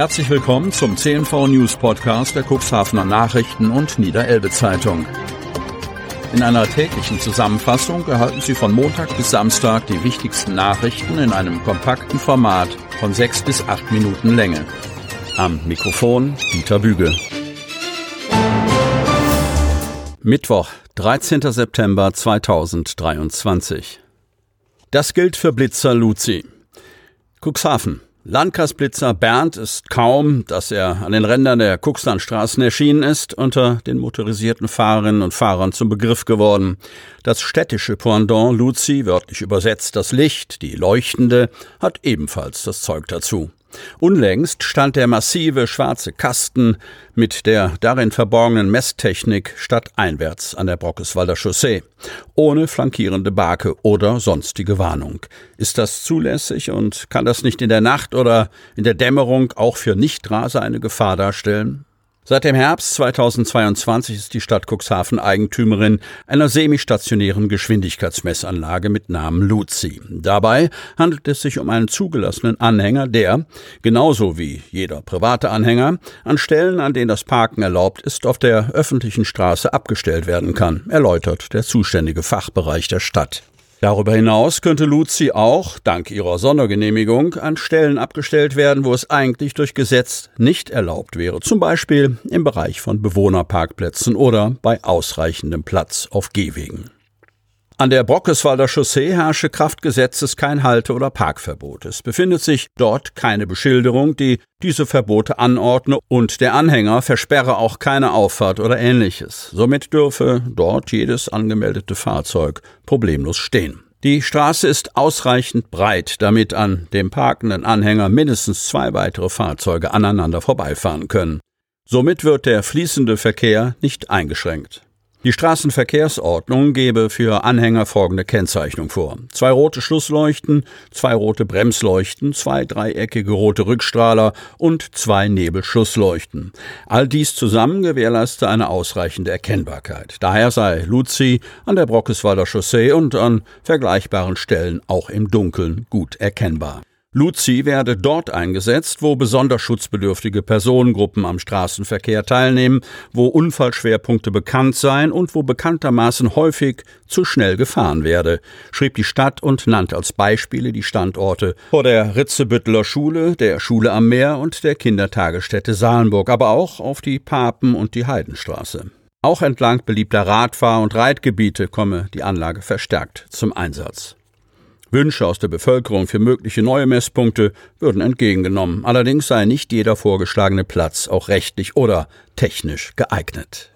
Herzlich willkommen zum CNV News Podcast der Cuxhavener Nachrichten und Niederelbe Zeitung. In einer täglichen Zusammenfassung erhalten Sie von Montag bis Samstag die wichtigsten Nachrichten in einem kompakten Format von sechs bis acht Minuten Länge. Am Mikrofon Dieter Büge. Mittwoch, 13. September 2023. Das gilt für Blitzer Luzi. Cuxhaven. Landkreisblitzer Bernd ist kaum, dass er an den Rändern der Kuxlandstraßen erschienen ist, unter den motorisierten Fahrerinnen und Fahrern zum Begriff geworden. Das städtische Pendant Luzi, wörtlich übersetzt das Licht, die Leuchtende, hat ebenfalls das Zeug dazu. Unlängst stand der massive schwarze Kasten mit der darin verborgenen Messtechnik stadteinwärts an der Brockeswalder Chaussee, ohne flankierende Barke oder sonstige Warnung. Ist das zulässig und kann das nicht in der Nacht oder in der Dämmerung auch für Nichtraser eine Gefahr darstellen? Seit dem Herbst 2022 ist die Stadt Cuxhaven Eigentümerin einer semistationären Geschwindigkeitsmessanlage mit Namen Luzi. Dabei handelt es sich um einen zugelassenen Anhänger, der, genauso wie jeder private Anhänger, an Stellen, an denen das Parken erlaubt ist, auf der öffentlichen Straße abgestellt werden kann, erläutert der zuständige Fachbereich der Stadt. Darüber hinaus könnte Luzi auch, dank ihrer Sondergenehmigung, an Stellen abgestellt werden, wo es eigentlich durch Gesetz nicht erlaubt wäre, zum Beispiel im Bereich von Bewohnerparkplätzen oder bei ausreichendem Platz auf Gehwegen. An der Brockeswalder Chaussee herrsche Kraftgesetzes kein Halte- oder Parkverbot. Es befindet sich dort keine Beschilderung, die diese Verbote anordne und der Anhänger versperre auch keine Auffahrt oder ähnliches. Somit dürfe dort jedes angemeldete Fahrzeug problemlos stehen. Die Straße ist ausreichend breit, damit an dem parkenden Anhänger mindestens zwei weitere Fahrzeuge aneinander vorbeifahren können. Somit wird der fließende Verkehr nicht eingeschränkt. Die Straßenverkehrsordnung gebe für Anhänger folgende Kennzeichnung vor. Zwei rote Schlussleuchten, zwei rote Bremsleuchten, zwei dreieckige rote Rückstrahler und zwei Nebelschussleuchten. All dies zusammen gewährleiste eine ausreichende Erkennbarkeit. Daher sei Luzi an der Brockeswalder Chaussee und an vergleichbaren Stellen auch im Dunkeln gut erkennbar. Luzi werde dort eingesetzt, wo besonders schutzbedürftige Personengruppen am Straßenverkehr teilnehmen, wo Unfallschwerpunkte bekannt seien und wo bekanntermaßen häufig zu schnell gefahren werde, schrieb die Stadt und nannte als Beispiele die Standorte vor der Ritzebütteler Schule, der Schule am Meer und der Kindertagesstätte Salenburg, aber auch auf die Papen und die Heidenstraße. Auch entlang beliebter Radfahr- und Reitgebiete komme die Anlage verstärkt zum Einsatz. Wünsche aus der Bevölkerung für mögliche neue Messpunkte würden entgegengenommen. Allerdings sei nicht jeder vorgeschlagene Platz auch rechtlich oder technisch geeignet.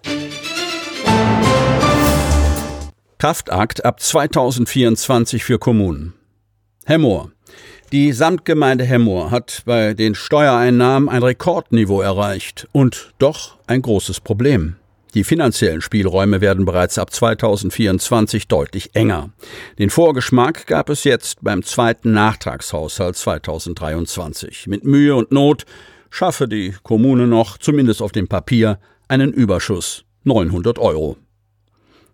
Kraftakt ab 2024 für Kommunen. Hemmoor. Die Samtgemeinde Hemmoor hat bei den Steuereinnahmen ein Rekordniveau erreicht und doch ein großes Problem. Die finanziellen Spielräume werden bereits ab 2024 deutlich enger. Den Vorgeschmack gab es jetzt beim zweiten Nachtragshaushalt 2023. Mit Mühe und Not schaffe die Kommune noch, zumindest auf dem Papier, einen Überschuss 900 Euro.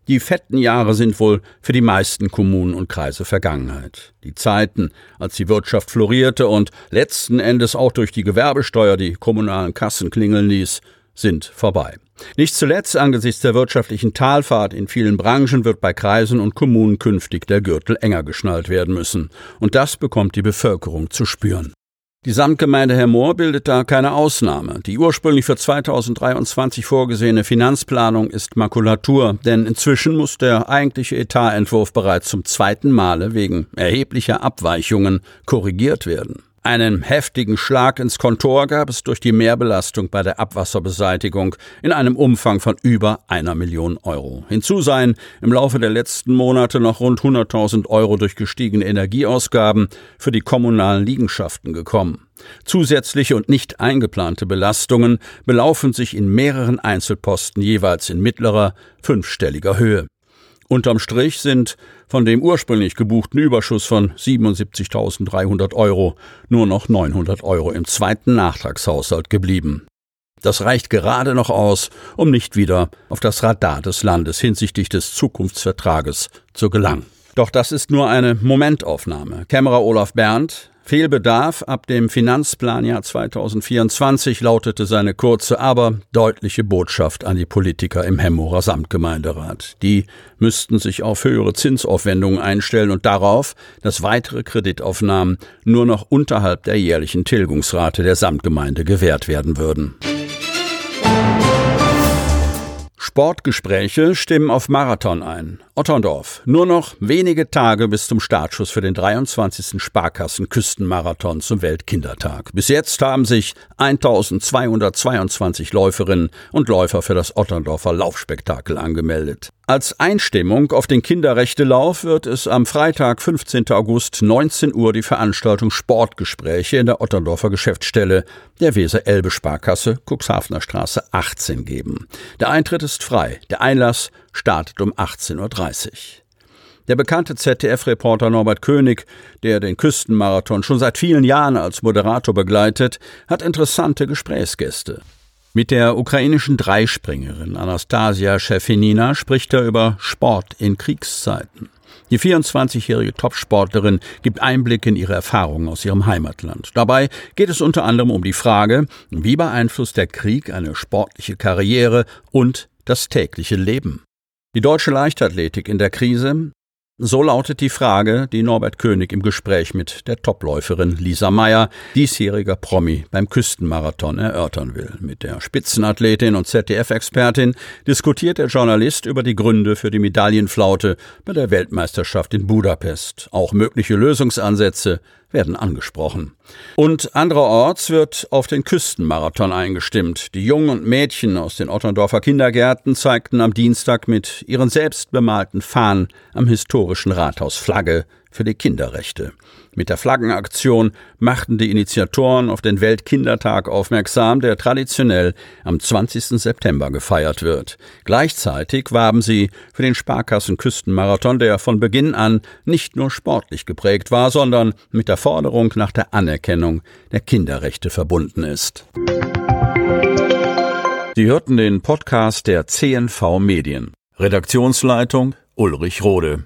Die fetten Jahre sind wohl für die meisten Kommunen und Kreise Vergangenheit. Die Zeiten, als die Wirtschaft florierte und letzten Endes auch durch die Gewerbesteuer die kommunalen Kassen klingeln ließ, sind vorbei. Nicht zuletzt angesichts der wirtschaftlichen Talfahrt in vielen Branchen wird bei Kreisen und Kommunen künftig der Gürtel enger geschnallt werden müssen. Und das bekommt die Bevölkerung zu spüren. Die Samtgemeinde Hermoor bildet da keine Ausnahme. Die ursprünglich für 2023 vorgesehene Finanzplanung ist Makulatur, denn inzwischen muss der eigentliche Etatentwurf bereits zum zweiten Male wegen erheblicher Abweichungen korrigiert werden. Einen heftigen Schlag ins Kontor gab es durch die Mehrbelastung bei der Abwasserbeseitigung in einem Umfang von über einer Million Euro. Hinzu seien im Laufe der letzten Monate noch rund 100.000 Euro durch gestiegene Energieausgaben für die kommunalen Liegenschaften gekommen. Zusätzliche und nicht eingeplante Belastungen belaufen sich in mehreren Einzelposten jeweils in mittlerer, fünfstelliger Höhe. Unterm Strich sind von dem ursprünglich gebuchten Überschuss von 77.300 Euro nur noch 900 Euro im zweiten Nachtragshaushalt geblieben. Das reicht gerade noch aus, um nicht wieder auf das Radar des Landes hinsichtlich des Zukunftsvertrages zu gelangen. Doch das ist nur eine Momentaufnahme. Kämmerer Olaf Berndt Fehlbedarf ab dem Finanzplanjahr 2024 lautete seine kurze, aber deutliche Botschaft an die Politiker im Hemmorer Samtgemeinderat. Die müssten sich auf höhere Zinsaufwendungen einstellen und darauf, dass weitere Kreditaufnahmen nur noch unterhalb der jährlichen Tilgungsrate der Samtgemeinde gewährt werden würden. Sportgespräche stimmen auf Marathon ein. Otterndorf. Nur noch wenige Tage bis zum Startschuss für den 23. Sparkassen Küstenmarathon zum Weltkindertag. Bis jetzt haben sich 1222 Läuferinnen und Läufer für das Otterndorfer Laufspektakel angemeldet. Als Einstimmung auf den Kinderrechtelauf wird es am Freitag, 15. August, 19 Uhr die Veranstaltung Sportgespräche in der Otterndorfer Geschäftsstelle der Weser-Elbe-Sparkasse, Cuxhavener Straße 18 geben. Der Eintritt ist frei. Der Einlass startet um 18.30 Uhr. Der bekannte ZDF-Reporter Norbert König, der den Küstenmarathon schon seit vielen Jahren als Moderator begleitet, hat interessante Gesprächsgäste. Mit der ukrainischen Dreispringerin Anastasia Schäfinina spricht er über Sport in Kriegszeiten. Die 24-jährige Topsportlerin gibt Einblick in ihre Erfahrungen aus ihrem Heimatland. Dabei geht es unter anderem um die Frage, wie beeinflusst der Krieg eine sportliche Karriere und das tägliche Leben. Die deutsche Leichtathletik in der Krise, so lautet die Frage, die Norbert König im Gespräch mit der Topläuferin Lisa Meyer, diesjähriger Promi beim Küstenmarathon, erörtern will. Mit der Spitzenathletin und ZDF-Expertin diskutiert der Journalist über die Gründe für die Medaillenflaute bei der Weltmeisterschaft in Budapest, auch mögliche Lösungsansätze werden angesprochen. Und andererorts wird auf den Küstenmarathon eingestimmt. Die Jungen und Mädchen aus den Otterndorfer Kindergärten zeigten am Dienstag mit ihren selbst bemalten Fahnen am historischen Rathaus Flagge für die Kinderrechte. Mit der Flaggenaktion machten die Initiatoren auf den Weltkindertag aufmerksam, der traditionell am 20. September gefeiert wird. Gleichzeitig warben sie für den Sparkassen Küstenmarathon, der von Beginn an nicht nur sportlich geprägt war, sondern mit der Forderung nach der Anerkennung der Kinderrechte verbunden ist. Sie hörten den Podcast der CNV Medien. Redaktionsleitung Ulrich Rode.